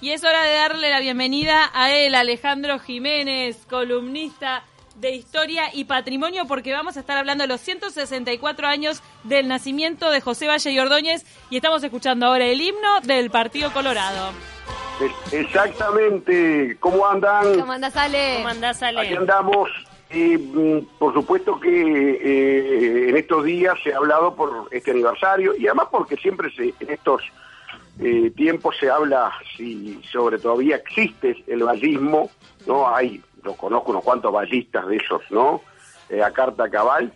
Y es hora de darle la bienvenida a él, Alejandro Jiménez, columnista de Historia y Patrimonio, porque vamos a estar hablando de los 164 años del nacimiento de José Valle y Ordóñez y estamos escuchando ahora el himno del Partido Colorado. Exactamente. ¿Cómo andan? ¿Cómo andás, Ale? ¿Cómo andás, Ale? Aquí andamos. Y, mm, por supuesto que eh, en estos días se ha hablado por este aniversario y además porque siempre se, en estos eh, tiempos se habla si sobre todavía existe el vallismo, ¿no? Hay, lo conozco unos cuantos ballistas de esos, ¿no? Eh, a carta cabal.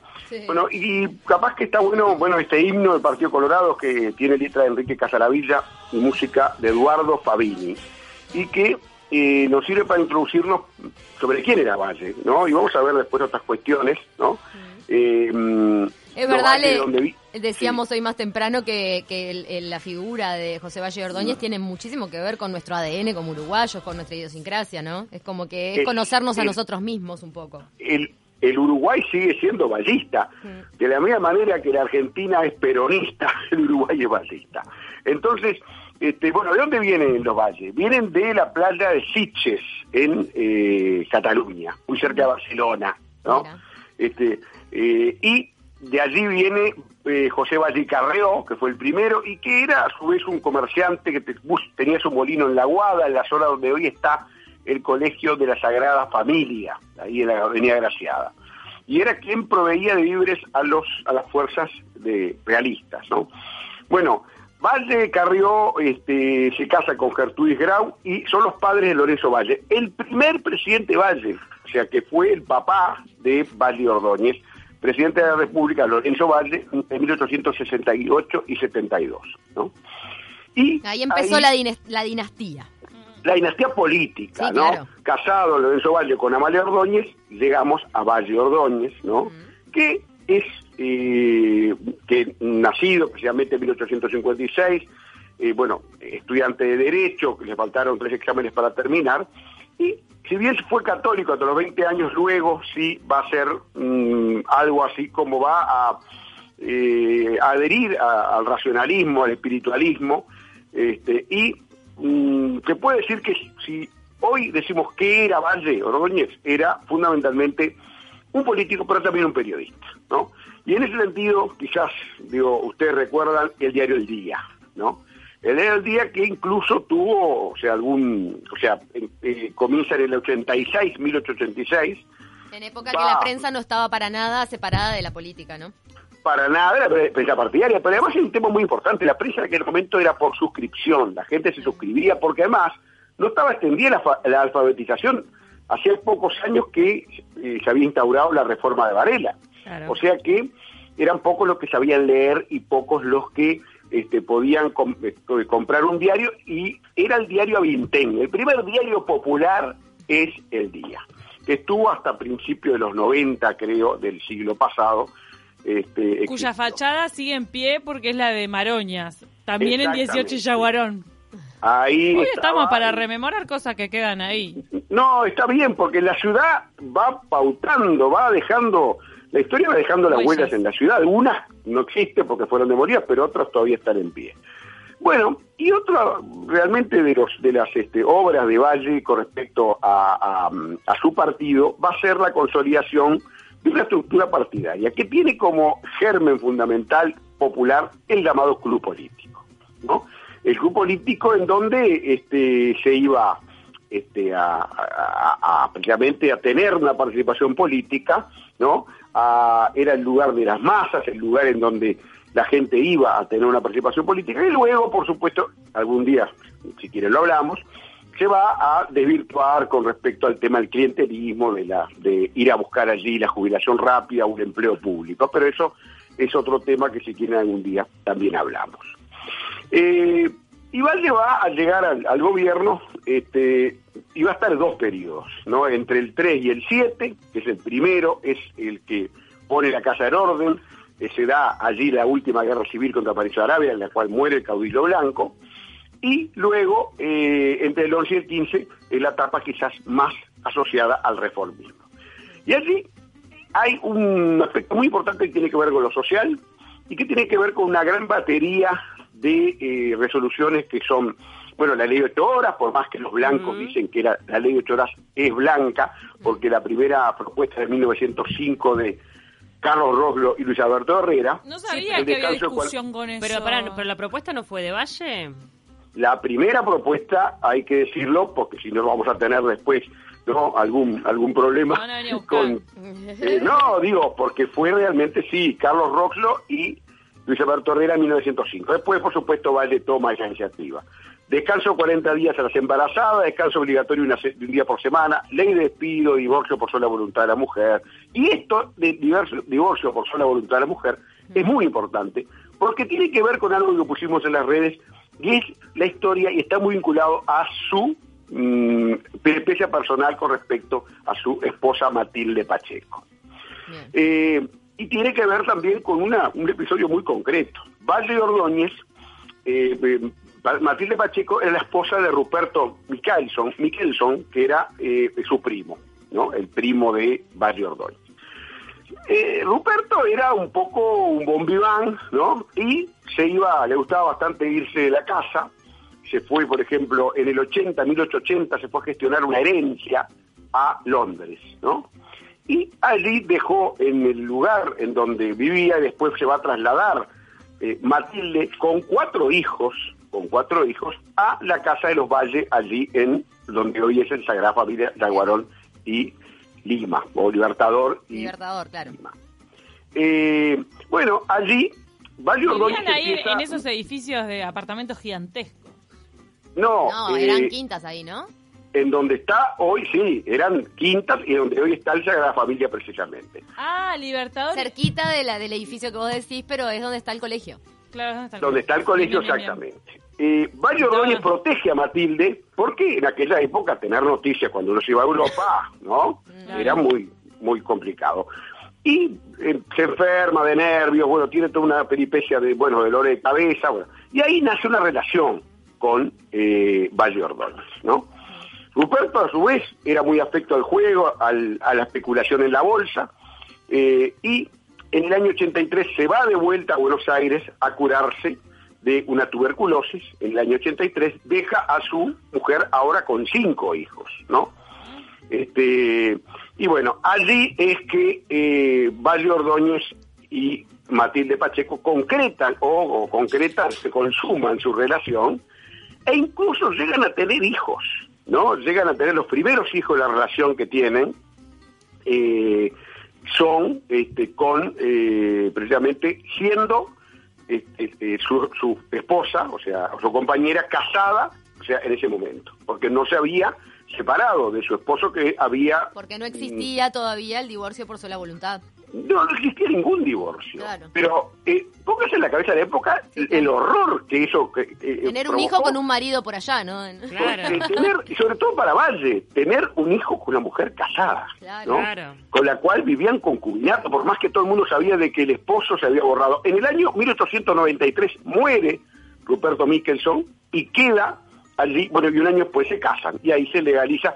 Bueno, y capaz que está bueno, bueno, este himno del Partido Colorado que tiene letra de Enrique Casaravilla y música de Eduardo Fabini, y que eh, nos sirve para introducirnos sobre quién era Valle, ¿no? Y vamos a ver después otras cuestiones, ¿no? Eh, mm, es verdad, le, decíamos hoy más temprano que, que la figura de José Valle Ordóñez mm. tiene muchísimo que ver con nuestro ADN como uruguayos, con nuestra idiosincrasia, ¿no? Es como que es conocernos a nosotros mismos un poco. El, el Uruguay sigue siendo ballista. De la misma manera que la Argentina es peronista, el Uruguay es ballista. Entonces, este, bueno, ¿de dónde vienen los valles? Vienen de la playa de Sitges, en eh, Cataluña, muy cerca de Barcelona, ¿no? Este, eh, y de allí viene eh, José Valle Carreó, que fue el primero, y que era a su vez un comerciante que tenía su molino en La Guada, en la zona donde hoy está el Colegio de la Sagrada Familia, ahí en la Avenida Graciada. Y era quien proveía de víveres a, los, a las fuerzas de, realistas, ¿no? Bueno, Valle Carrió este, se casa con Gertrudis Grau y son los padres de Lorenzo Valle. El primer presidente Valle, o sea que fue el papá de Valle Ordóñez, presidente de la República, Lorenzo Valle, en 1868 y 72. ¿no? Y ahí empezó la, dinastía. La dinastía política, ¿no? Casado Lorenzo Valle con Amalia Ordóñez, llegamos a Valle Ordóñez, ¿no? Que es eh, que nacido precisamente en 1856, eh, bueno, estudiante de Derecho, que le faltaron tres exámenes para terminar, y si bien fue católico hasta los 20 años, luego sí va a ser mm, algo así como va a, eh, adherir al racionalismo, al espiritualismo, este, y mm, se puede decir que si hoy decimos que era Valle Ordóñez, era fundamentalmente un político, pero también un periodista, ¿no? Y en ese sentido, quizás, digo, ustedes recuerdan el diario El Día, ¿no? El diario El Día que incluso tuvo, o sea, algún, o sea, eh, comienza en el 86, 1886. En época que la prensa no estaba para nada separada de la política, ¿no? Para nada, la prensa partidaria, pero además hay un tema muy importante, la prensa en aquel momento era por suscripción, la gente se suscribía porque además no estaba extendida la, alfabetización. Hacía pocos años que eh, se había instaurado la reforma de Varela. O sea que eran pocos los que sabían leer y pocos los que este, podían comprar un diario y era el diario Avintén. El primer diario popular es El Día, que estuvo hasta principios de los 90, creo, del siglo pasado. Este, Cuya fachada sigue en pie porque es la de Maroñas, también en 18 y Yaguarón. Ahí Hoy estamos para rememorar cosas que quedan ahí. No, está bien, porque la ciudad va pautando, va dejando la historia va dejando las huellas en la ciudad. Algunas no existen porque fueron demolidas, pero otras todavía están en pie. Bueno, y otra realmente de los de las este, obras de Valle con respecto a, su partido va a ser la consolidación de una estructura partidaria que tiene como germen fundamental popular el llamado club político, ¿no? El club político en donde este, se iba este, a, a, precisamente a tener una participación política, ¿no? era el lugar de las masas, el lugar en donde la gente iba a tener una participación política y luego, por supuesto, algún día, si quieren lo hablamos, se va a desvirtuar con respecto al tema del clientelismo, de, la, de ir a buscar allí la jubilación rápida, un empleo público, pero eso es otro tema que si quieren algún día también hablamos. Eh, y Valle va a llegar al, gobierno, este, va a estar dos periodos, ¿no? Entre el 3 y el 7, que es el primero, es el que pone la casa en orden, eh, se da allí la última guerra civil contra París Arabia, en la cual muere el caudillo blanco, y luego, eh, entre el 11 y el 15, es la etapa quizás más asociada al reformismo. Y allí hay un aspecto muy importante que tiene que ver con lo social y que tiene que ver con una gran batería de eh, resoluciones que son bueno, la ley de ocho horas, por más que los blancos dicen que era, la ley de ocho horas es blanca, porque la primera propuesta de 1905 de Carlos Roslo y Luis Alberto Herrera. No sabía que había discusión con eso. Pero, para, pero la propuesta no fue de Valle. La primera propuesta, hay que decirlo, porque si no vamos a tener después no algún algún problema con eh, no digo porque fue realmente sí Carlos Roslo y Luis Alberto Herrera en 1905 después por supuesto Valle toma esa iniciativa descanso 40 días a las embarazadas, descanso obligatorio una, un día por semana, ley de despido, divorcio por sola voluntad de la mujer. Y esto de divorcio por sola voluntad de la mujer es muy importante porque tiene que ver con algo que pusimos en las redes y es la historia y está muy vinculado a su mmm, personal con respecto a su esposa Matilde Pacheco. Eh, y tiene que ver también con una, un episodio muy concreto. Valle Ordóñez eh, Matilde Pacheco era la esposa de Ruperto Michelson, Michelson que era eh, su primo, ¿no? El primo de Barrio Ordóñez. Eh, Ruperto era un poco un bombiván, ¿no? Y se iba, le gustaba bastante irse de la casa. Se fue, por ejemplo, en el 80, 1880, se fue a gestionar una herencia a Londres, ¿no? Y allí dejó en el lugar en donde vivía y después se va a trasladar eh, Matilde con cuatro hijos, con cuatro hijos a la Casa de los Valles, allí en donde hoy es el Sagrada Familia de Aguarón y Lima, o Libertador y Libertador, claro. Lima. Eh, bueno, allí Valle Ordóñez ahí en esos edificios de apartamentos gigantescos. No, no eran eh, quintas ahí, ¿no? En donde está hoy, sí, eran quintas y donde hoy está el Sagrada Familia precisamente. Ah, Libertador. Cerquita de la, del edificio que vos decís, pero es donde está el colegio. Claro, donde está el colegio, exactamente. Eh, Valle Ordóñez protege a Matilde porque en aquella época tener noticias cuando uno se iba a Europa, ¿no? Era muy, muy complicado. Y eh, se enferma de nervios, bueno, tiene toda una peripecia de, bueno, de dolor de cabeza, bueno. Y ahí nace una relación con eh, Valle Ordóñez, ¿no? Ruperto, a su vez, era muy afecto al juego, al, a la especulación en la bolsa, eh, y en el año 83 se va de vuelta a Buenos Aires a curarse de una tuberculosis. En el año 83 deja a su mujer ahora con cinco hijos, ¿no? Este, y bueno, allí es que eh, Valle Ordóñez y Matilde Pacheco concretan o, o concretan, se consuman su relación e incluso llegan a tener hijos, ¿no? Llegan a tener los primeros hijos de la relación que tienen. Eh, son este, con eh, precisamente siendo este, este, su, su, esposa, o sea, su compañera casada, o sea, en ese momento, porque no se había separado de su esposo que había... Porque no existía todavía el divorcio por sola voluntad. No, no existía ningún divorcio. Pero eh, póngase en la cabeza de la época el horror que eso... Que, eh, tener un hijo con un marido por allá, ¿no? Claro. tener, y sobre todo para Valle, tener un hijo con una mujer casada, claro. Con la cual vivían concubinato, por más que todo el mundo sabía de que el esposo se había borrado. En el año 1893 muere Ruperto Michelson y queda allí, bueno, y un año después se casan y ahí se legaliza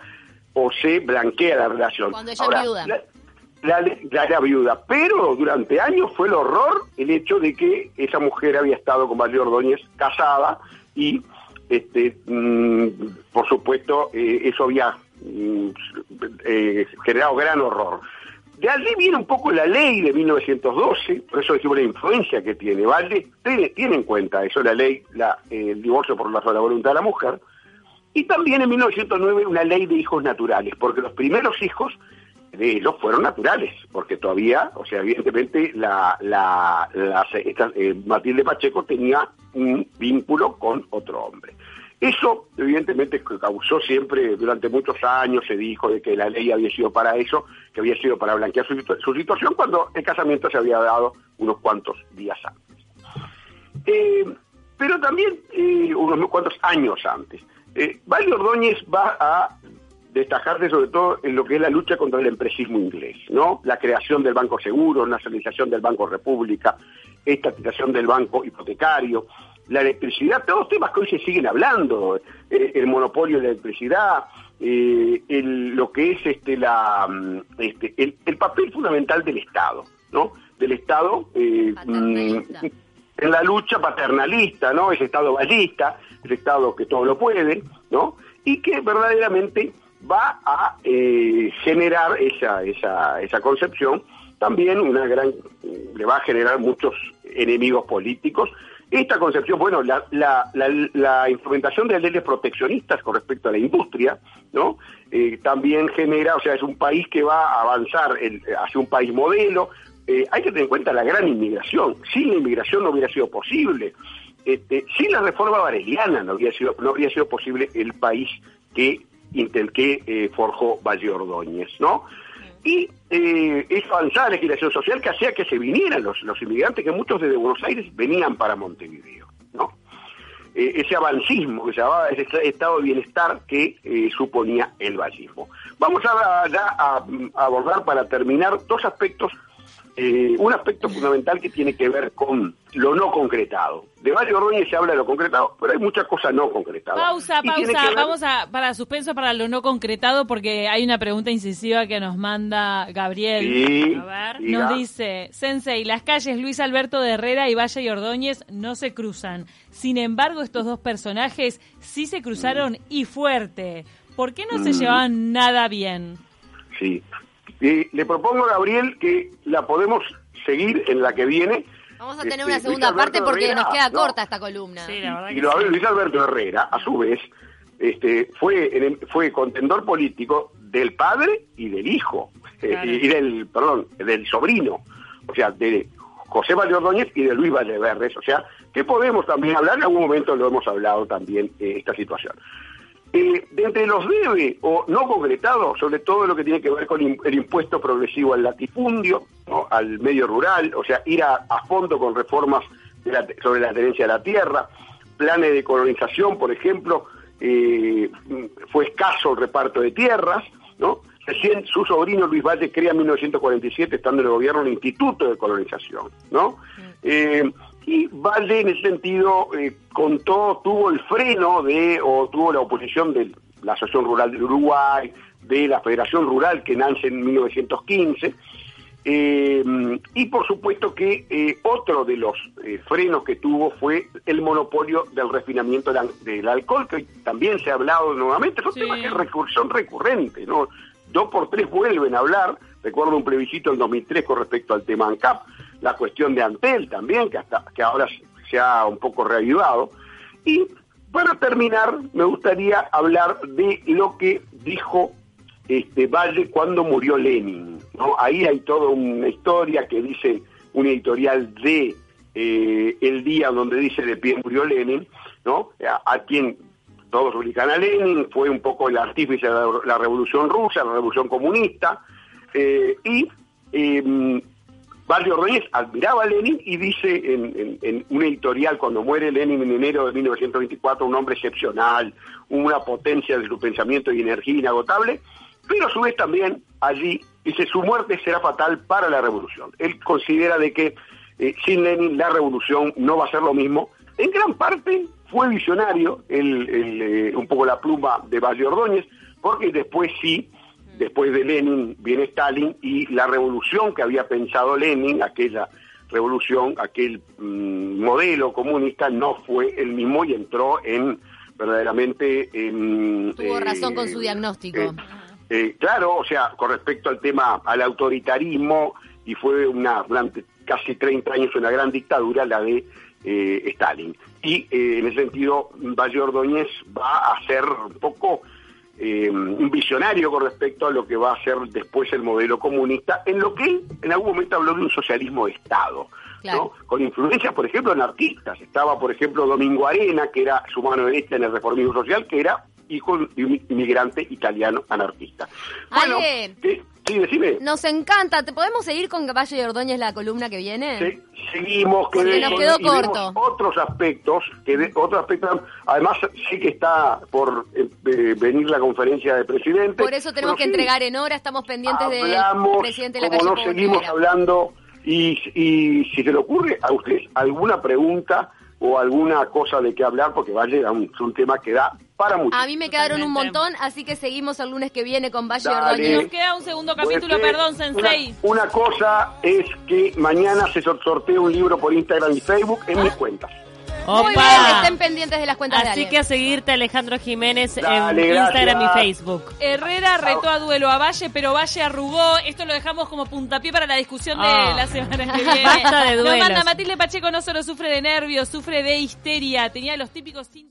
o se blanquea la relación. Cuando ella Ahora, viuda. La, la, viuda, pero durante años fue el horror el hecho de que esa mujer había estado con Valle Ordóñez casada y, este, mm, por supuesto, eh, eso había mm, eh, generado gran horror. De allí viene un poco la ley de 1912, por eso decimos la influencia que tiene. Valle tiene, en cuenta eso, la ley, la, el divorcio por la sola voluntad de la mujer. Y también en 1909 una ley de hijos naturales, porque los primeros hijos de ellos fueron naturales, porque todavía, o sea, evidentemente la, la, eh, Matilde Pacheco tenía un vínculo con otro hombre. Eso, evidentemente, causó siempre, durante muchos años se dijo de que la ley había sido para eso, que había sido para blanquear su, situación, cuando el casamiento se había dado unos cuantos días antes. Eh, pero también eh, unos cuantos años antes. Eh, Ordóñez va a destacarse sobre todo en lo que es la lucha contra el empresismo inglés, ¿no? La creación del Banco Seguro, nacionalización del Banco República, estatización del Banco Hipotecario, la electricidad, todos temas que hoy se siguen hablando, eh, el monopolio de la electricidad, eh, lo que es este la mm, este, el, papel fundamental del Estado, ¿no? Del Estado, eh, mm, en la lucha paternalista, ¿no? Ese Estado ballista, ese Estado que todo lo puede, ¿no? Y que verdaderamente va a eh, generar esa, esa, esa concepción también una gran, le va a generar muchos enemigos políticos. Esta concepción, bueno, la, la, la, instrumentación de leyes proteccionistas con respecto a la industria, ¿no? Eh, también genera, o sea, es un país que va a avanzar hacia un país modelo. Eh, hay que tener en cuenta la gran inmigración. Sin la inmigración no hubiera sido posible. Este, sin la reforma vareliana no habría sido, no habría sido posible el país que, que eh, forjó Valle Ordóñez, ¿no? Y eh, eso avanzaba la legislación social que hacía que se vinieran los, los inmigrantes, que muchos desde Buenos Aires venían para Montevideo, ¿no? Eh, ese avancismo que se llamaba ese estado de bienestar que eh, suponía el vallismo. Vamos a, a, abordar para terminar dos aspectos eh, un aspecto fundamental que tiene que ver con lo no concretado. De Valle Ordóñez se habla de lo concretado, pero hay muchas cosas no concretadas. Pausa, pausa, vamos a, para suspenso para lo no concretado, porque hay una pregunta incisiva que nos manda Gabriel. a ver, nos dice, Sensei, las calles Luis Alberto de Herrera y Valle y Ordóñez no se cruzan. Sin embargo, estos dos personajes sí se cruzaron y fuerte. ¿Por qué no se mm. llevaban nada bien? Sí, le propongo a Gabriel que la podemos seguir en la que viene. Vamos a tener este, una segunda parte porque nos queda corta esta columna. y lo Luis Alberto Herrera, a su vez, este, fue, fue contendor político del padre y del hijo, eh, y del, perdón, del sobrino, o sea, de José Valle Ordóñez y de Luis Valleverdes, o sea, que podemos también hablar, en algún momento lo hemos hablado también, eh, esta situación. Eh, de entre los debe o no concretados, sobre todo lo que tiene que ver con el impuesto progresivo al latifundio, al medio rural, o sea, ir a, fondo con reformas sobre la tenencia de la tierra, planes de colonización, por ejemplo, eh, fue escaso el reparto de tierras, ¿no? Recién su sobrino Luis Valle crea en 1947, estando en el gobierno, un instituto de colonización, ¿no? Eh, y Valle en ese sentido eh, contó, tuvo el freno de, o tuvo la oposición de la Asociación Rural del Uruguay, de la Federación Rural que nace en 1915, eh, y por supuesto que eh, otro de los frenos que tuvo fue el monopolio del refinamiento del, alcohol, que también se ha hablado nuevamente, son temas que son recurrentes, ¿no? Dos por tres vuelven a hablar, recuerdo un plebiscito en 2003 con respecto al tema ANCAP, la cuestión de Antel también, que, hasta, que ahora se ha un poco reavivado. Y para terminar, me gustaría hablar de lo que dijo este Valle cuando murió Lenin. ¿no? Ahí hay toda una historia que dice un editorial de eh, El Día, donde dice de pie murió Lenin, ¿no? a, quien todos ubican a Lenin, fue un poco el artífice de la, revolución rusa, la revolución comunista, eh, y eh, Valle Ordóñez admiraba a Lenin y dice en, un editorial cuando muere Lenin en enero de 1924, un hombre excepcional, una potencia de su pensamiento y energía inagotable, pero a su vez también allí dice su muerte será fatal para la revolución. Él considera de que eh, sin Lenin la revolución no va a ser lo mismo. En gran parte fue visionario eh, un poco la pluma de Valle Ordóñez, porque después sí después de Lenin viene Stalin y la revolución que había pensado Lenin, aquella revolución, aquel mm, modelo comunista no fue el mismo y entró en verdaderamente en... Tuvo razón con su diagnóstico. Eh, eh, claro, o sea, con respecto al tema, al autoritarismo, y fue una, durante casi 30 años una gran dictadura la de eh, Stalin. Y en ese sentido, Valle Ordóñez va a ser un poco eh, un visionario con respecto a lo que va a ser después el modelo comunista, en lo que él en algún momento habló de un socialismo de Estado, ¿no? con influencias, por ejemplo, anarquistas. Estaba, por ejemplo, Domingo Arena, que era su mano derecha en el reformismo social, que era hijo de un inmigrante italiano anarquista. Bueno, Sí, decime. Nos encanta. ¿Te podemos seguir con Valle de Ordóñez la columna que viene? Sí, seguimos. Que Porque nos quedó corto. Otros aspectos, que otros aspectos, además sí que está por eh, eh, venir la conferencia de presidente. Por eso tenemos que entregar en hora, estamos pendientes del presidente de la como no seguimos hablando y, y si se le ocurre a usted alguna pregunta o alguna cosa de qué hablar, porque Valle es un, tema que da para mucho. A mí me quedaron un montón, así que seguimos el lunes que viene con Valle Ordóñez. Nos queda un segundo capítulo, perdón, Sensei. Una, cosa es que mañana se sortea un libro por Instagram y Facebook en mis cuentas. Muy bien, estén pendientes de las cuentas Así de que a seguirte Alejandro Jiménez en Instagram y Facebook. Herrera retó a duelo a Valle, pero Valle arrugó. Esto lo dejamos como puntapié para la discusión de ah. la semana que viene. Basta de duelos. Lo manda Matilde Pacheco, no solo sufre de nervios, sufre de histeria. Tenía los típicos síntomas.